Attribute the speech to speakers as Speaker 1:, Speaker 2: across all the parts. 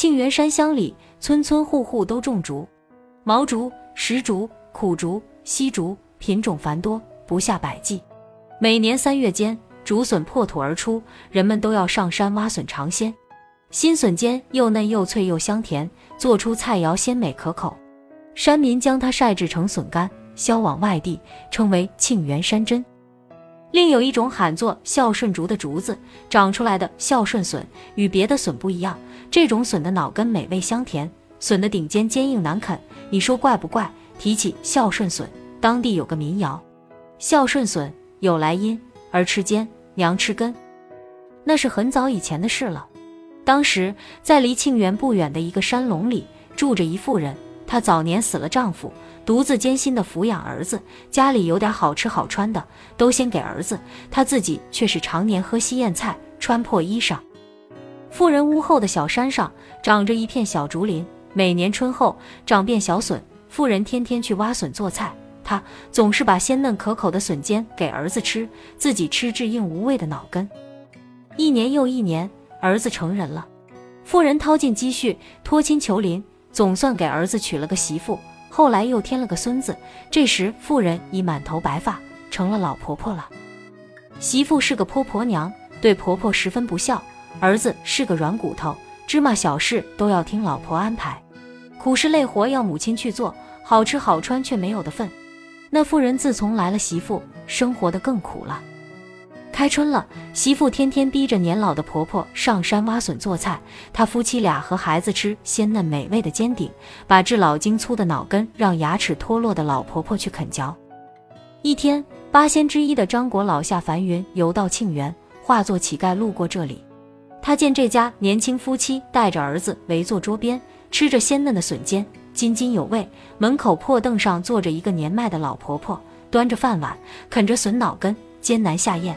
Speaker 1: 庆元山乡里，村村户户都种竹，毛竹、石竹、苦竹、稀竹，品种繁多，不下百计。每年三月间，竹笋破土而出，人们都要上山挖笋尝鲜。新笋尖又嫩又脆又香甜，做出菜肴鲜美可口。山民将它晒制成笋干，销往外地，称为庆元山珍。另有一种喊作孝顺竹的竹子长出来的孝顺笋，与别的笋不一样。这种笋的脑根美味香甜，笋的顶尖坚硬难啃。你说怪不怪？提起孝顺笋，当地有个民谣：孝顺笋有来因，儿吃尖，娘吃根。那是很早以前的事了。当时在离庆元不远的一个山垄里，住着一妇人。她早年死了丈夫，独自艰辛地抚养儿子，家里有点好吃好穿的，都先给儿子，她自己却是常年喝稀咽菜，穿破衣裳。富人屋后的小山上长着一片小竹林，每年春后长遍小笋。富人天天去挖笋做菜，她总是把鲜嫩可口的笋尖给儿子吃，自己吃至硬无味的脑根。一年又一年，儿子成人了，富人掏尽积蓄，托亲求邻。总算给儿子娶了个媳妇，后来又添了个孙子。这时妇人已满头白发，成了老婆婆了。媳妇是个泼婆娘，对婆婆十分不孝。儿子是个软骨头，芝麻小事都要听老婆安排，苦事累活要母亲去做，好吃好穿却没有的份。那妇人自从来了媳妇，生活的更苦了。开春了，媳妇天天逼着年老的婆婆上山挖笋做菜，她夫妻俩和孩子吃鲜嫩美味的尖顶，把至老筋粗的脑根让牙齿脱落的老婆婆去啃嚼。一天，八仙之一的张国老下凡云游到庆元，化作乞丐路过这里，他见这家年轻夫妻带着儿子围坐桌边，吃着鲜嫩的笋尖，津津有味。门口破凳上坐着一个年迈的老婆婆，端着饭碗啃着笋脑根，艰难下咽。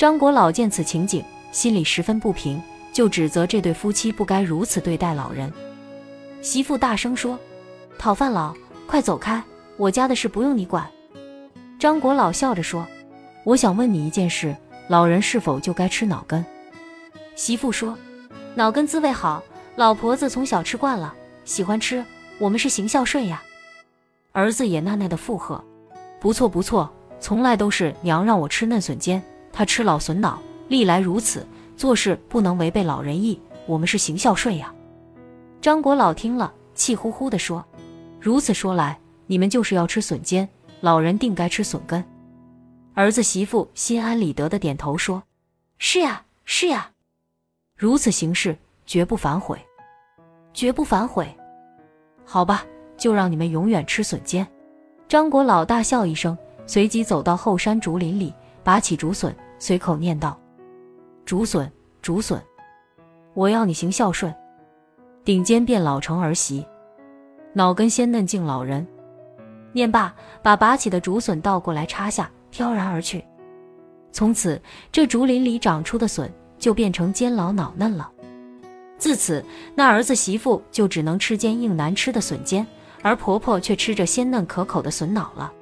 Speaker 1: 张国老见此情景，心里十分不平，就指责这对夫妻不该如此对待老人。媳妇大声说：“讨饭佬，快走开！我家的事不用你管。”张国老笑着说：“我想问你一件事，老人是否就该吃脑根？”媳妇说：“脑根滋味好，老婆子从小吃惯了，喜欢吃。我们是行孝顺呀。”儿子也纳纳的附和：“不错不错，从来都是娘让我吃嫩笋尖。”他吃老笋脑，历来如此，做事不能违背老人意。我们是行孝顺呀。张国老听了，气呼呼地说：“如此说来，你们就是要吃笋尖，老人定该吃笋根。”儿子媳妇心安理得的点头说：“是呀，是呀。如此行事，绝不反悔，绝不反悔。好吧，就让你们永远吃笋尖。”张国老大笑一声，随即走到后山竹林里。拔起竹笋，随口念道：“竹笋，竹笋，我要你行孝顺。”顶尖变老成儿媳，脑根鲜嫩敬老人。念罢，把拔起的竹笋倒过来插下，飘然而去。从此，这竹林里长出的笋就变成尖老脑嫩了。自此，那儿子媳妇就只能吃坚硬难吃的笋尖，而婆婆却吃着鲜嫩可口的笋脑了。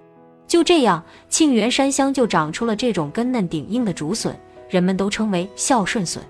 Speaker 1: 就这样，沁园山乡就长出了这种根嫩顶硬的竹笋，人们都称为孝顺笋。